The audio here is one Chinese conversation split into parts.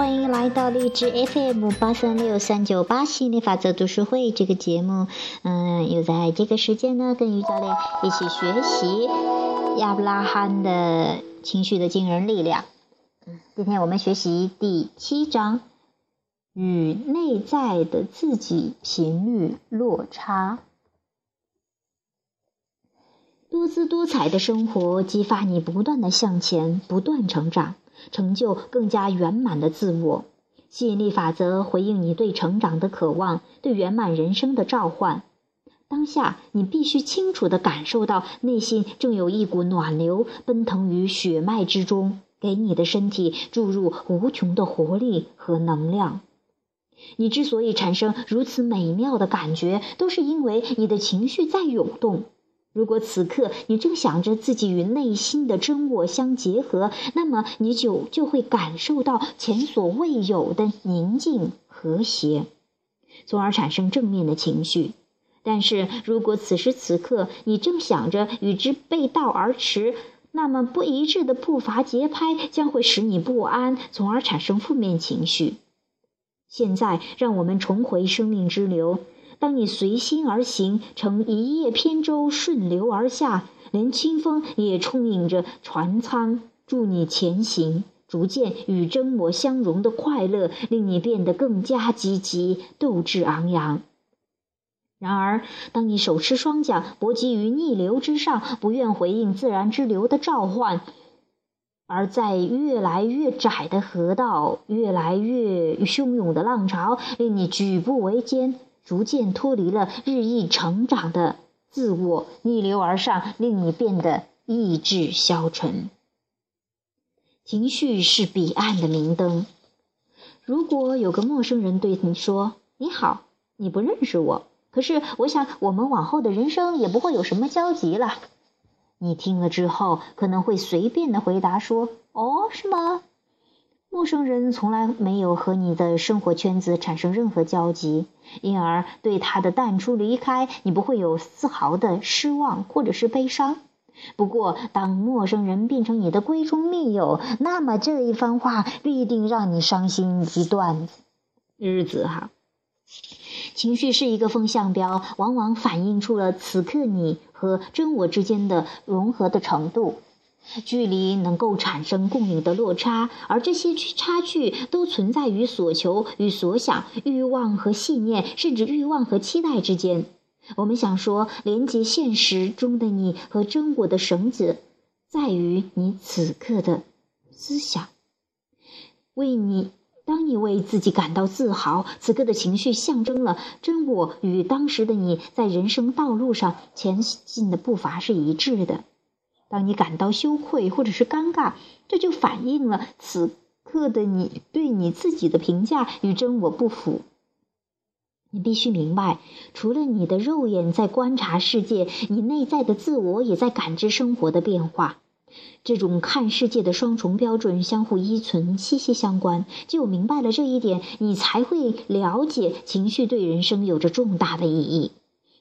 欢迎来到励志 FM 八三六三九八吸引力法则读书会这个节目。嗯，又在这个时间呢，跟于教练一起学习亚伯拉罕的情绪的惊人力量。嗯，今天我们学习第七章，与内在的自己频率落差。多姿多彩的生活激发你不断的向前，不断成长。成就更加圆满的自我，吸引力法则回应你对成长的渴望，对圆满人生的召唤。当下，你必须清楚地感受到内心正有一股暖流奔腾于血脉之中，给你的身体注入无穷的活力和能量。你之所以产生如此美妙的感觉，都是因为你的情绪在涌动。如果此刻你正想着自己与内心的真我相结合，那么你就就会感受到前所未有的宁静和谐，从而产生正面的情绪。但是如果此时此刻你正想着与之背道而驰，那么不一致的步伐节拍将会使你不安，从而产生负面情绪。现在，让我们重回生命之流。当你随心而行，乘一叶扁舟顺流而下，连清风也充盈着船舱，助你前行。逐渐与真我相融的快乐，令你变得更加积极，斗志昂扬。然而，当你手持双桨，搏击于逆流之上，不愿回应自然之流的召唤，而在越来越窄的河道，越来越汹涌的浪潮，令你举步维艰。逐渐脱离了日益成长的自我，逆流而上，令你变得意志消沉。情绪是彼岸的明灯。如果有个陌生人对你说：“你好，你不认识我，可是我想我们往后的人生也不会有什么交集了。”你听了之后，可能会随便的回答说：“哦，是吗？”陌生人从来没有和你的生活圈子产生任何交集，因而对他的淡出离开，你不会有丝毫的失望或者是悲伤。不过，当陌生人变成你的闺中密友，那么这一番话必定让你伤心一段日子哈。情绪是一个风向标，往往反映出了此刻你和真我之间的融合的程度。距离能够产生共鸣的落差，而这些差距都存在于所求与所想、欲望和信念，甚至欲望和期待之间。我们想说，连接现实中的你和真我的绳子，在于你此刻的思想。为你，当你为自己感到自豪，此刻的情绪象征了真我与当时的你在人生道路上前进的步伐是一致的。当你感到羞愧或者是尴尬，这就反映了此刻的你对你自己的评价与真我不符。你必须明白，除了你的肉眼在观察世界，你内在的自我也在感知生活的变化。这种看世界的双重标准相互依存、息息相关。只有明白了这一点，你才会了解情绪对人生有着重大的意义。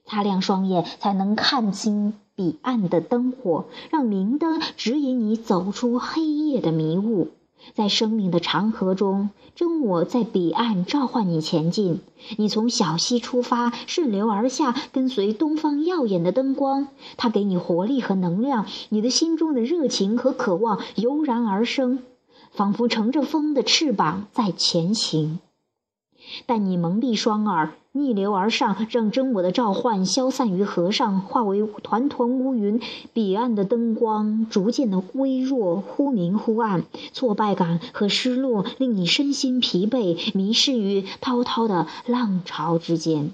擦亮双眼，才能看清。彼岸的灯火，让明灯指引你走出黑夜的迷雾。在生命的长河中，真我在彼岸召唤你前进。你从小溪出发，顺流而下，跟随东方耀眼的灯光，它给你活力和能量。你的心中的热情和渴望油然而生，仿佛乘着风的翅膀在前行。但你蒙蔽双耳。逆流而上，让真我的召唤消散于河上，化为团团乌云。彼岸的灯光逐渐的微弱，忽明忽暗。挫败感和失落令你身心疲惫，迷失于滔滔的浪潮之间。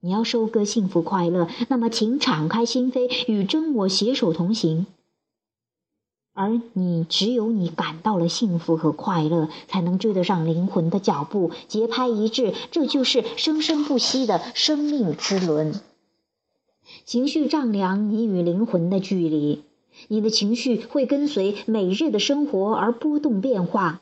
你要收割幸福快乐，那么请敞开心扉，与真我携手同行。而你只有你感到了幸福和快乐，才能追得上灵魂的脚步，节拍一致。这就是生生不息的生命之轮。情绪丈量你与灵魂的距离，你的情绪会跟随每日的生活而波动变化。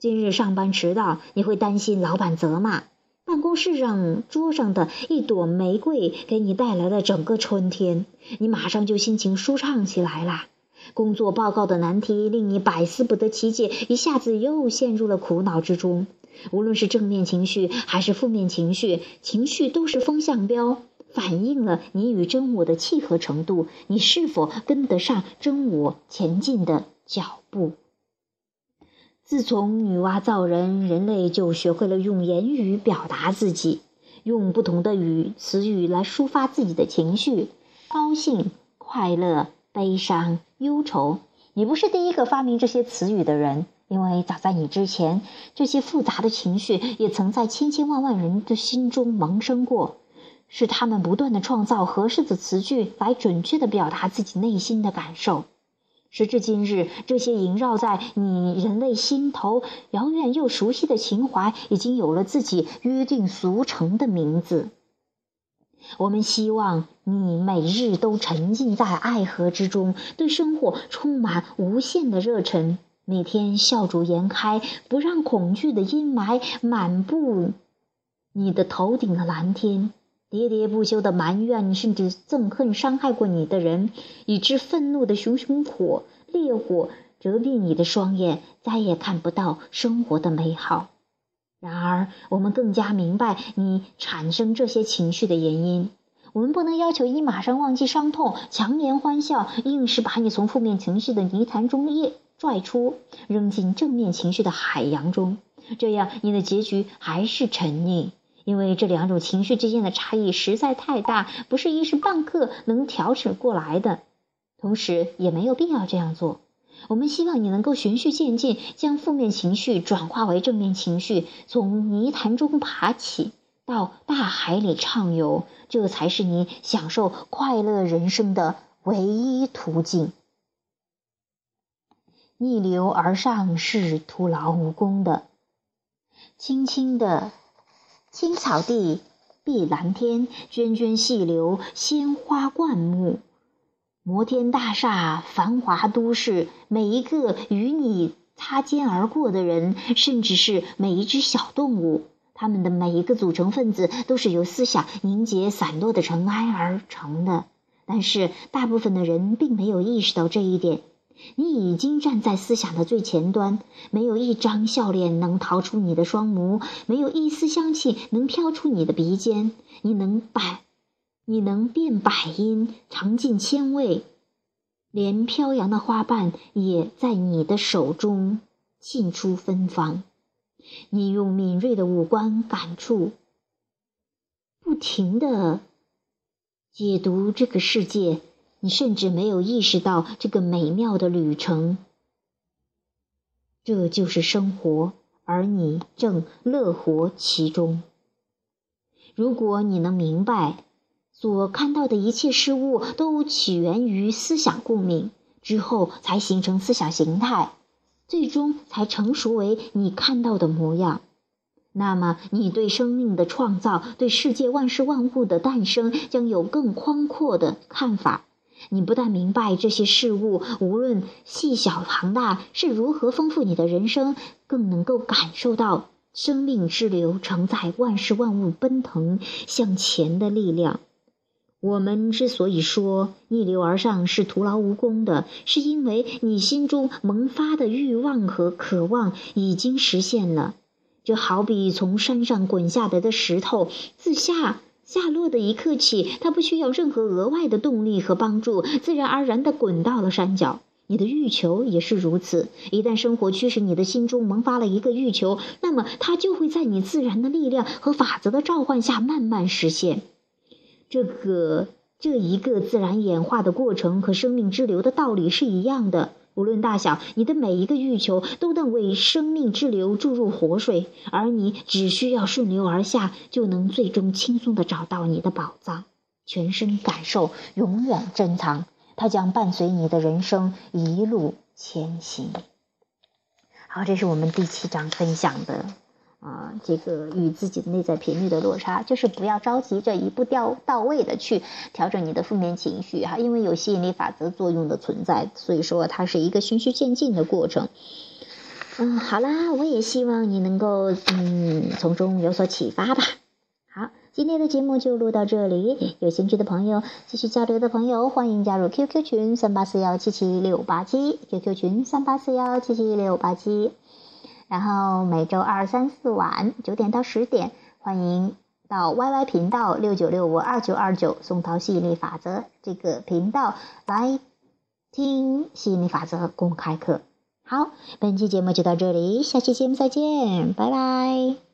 今日上班迟到，你会担心老板责骂；办公室上桌上的一朵玫瑰给你带来了整个春天，你马上就心情舒畅起来了。工作报告的难题令你百思不得其解，一下子又陷入了苦恼之中。无论是正面情绪还是负面情绪，情绪都是风向标，反映了你与真我的契合程度，你是否跟得上真我前进的脚步。自从女娲造人，人类就学会了用言语表达自己，用不同的语词语来抒发自己的情绪，高兴、快乐。悲伤、忧愁，你不是第一个发明这些词语的人，因为早在你之前，这些复杂的情绪也曾在千千万万人的心中萌生过，是他们不断的创造合适的词句来准确的表达自己内心的感受。时至今日，这些萦绕在你人类心头遥远又熟悉的情怀，已经有了自己约定俗成的名字。我们希望你每日都沉浸在爱河之中，对生活充满无限的热忱，每天笑逐颜开，不让恐惧的阴霾满布你的头顶的蓝天。喋喋不休的埋怨，甚至憎恨伤害过你的人，以致愤怒的熊熊火烈火遮蔽你的双眼，再也看不到生活的美好。然而，我们更加明白你产生这些情绪的原因。我们不能要求你马上忘记伤痛，强颜欢笑，硬是把你从负面情绪的泥潭中一拽出，扔进正面情绪的海洋中。这样，你的结局还是沉溺，因为这两种情绪之间的差异实在太大，不是一时半刻能调整过来的。同时，也没有必要这样做。我们希望你能够循序渐进，将负面情绪转化为正面情绪，从泥潭中爬起，到大海里畅游，这才是你享受快乐人生的唯一途径。逆流而上是徒劳无功的。青青的青草地，碧蓝天，涓涓细流，鲜花灌木。摩天大厦、繁华都市，每一个与你擦肩而过的人，甚至是每一只小动物，他们的每一个组成分子，都是由思想凝结散落的尘埃而成的。但是，大部分的人并没有意识到这一点。你已经站在思想的最前端，没有一张笑脸能逃出你的双眸，没有一丝香气能飘出你的鼻尖。你能摆。你能变百音，尝尽千味，连飘扬的花瓣也在你的手中沁出芬芳。你用敏锐的五官感触，不停的解读这个世界。你甚至没有意识到这个美妙的旅程，这就是生活，而你正乐活其中。如果你能明白。所看到的一切事物都起源于思想共鸣，之后才形成思想形态，最终才成熟为你看到的模样。那么，你对生命的创造，对世界万事万物的诞生，将有更宽阔的看法。你不但明白这些事物无论细小庞大是如何丰富你的人生，更能够感受到生命之流承载万事万物奔腾向前的力量。我们之所以说逆流而上是徒劳无功的，是因为你心中萌发的欲望和渴望已经实现了。就好比从山上滚下来的石头，自下下落的一刻起，它不需要任何额外的动力和帮助，自然而然地滚到了山脚。你的欲求也是如此。一旦生活驱使你的心中萌发了一个欲求，那么它就会在你自然的力量和法则的召唤下慢慢实现。这个这一个自然演化的过程和生命之流的道理是一样的，无论大小，你的每一个欲求都能为生命之流注入活水，而你只需要顺流而下，就能最终轻松的找到你的宝藏。全身感受永远珍藏，它将伴随你的人生一路前行。好，这是我们第七章分享的。啊，这个与自己的内在频率的落差，就是不要着急着一步调到位的去调整你的负面情绪哈，因为有吸引力法则作用的存在，所以说它是一个循序渐进的过程。嗯，好啦，我也希望你能够嗯从中有所启发吧。好。今天的节目就录到这里，有兴趣的朋友，继续交流的朋友，欢迎加入 QQ 群三八四幺七七六八七，QQ 群三八四幺七七六八七。然后每周二、三、四晚九点到十点，欢迎到 YY 频道六九六五二九二九宋涛吸引力法则这个频道来听吸引力法则公开课。好，本期节目就到这里，下期节目再见，拜拜。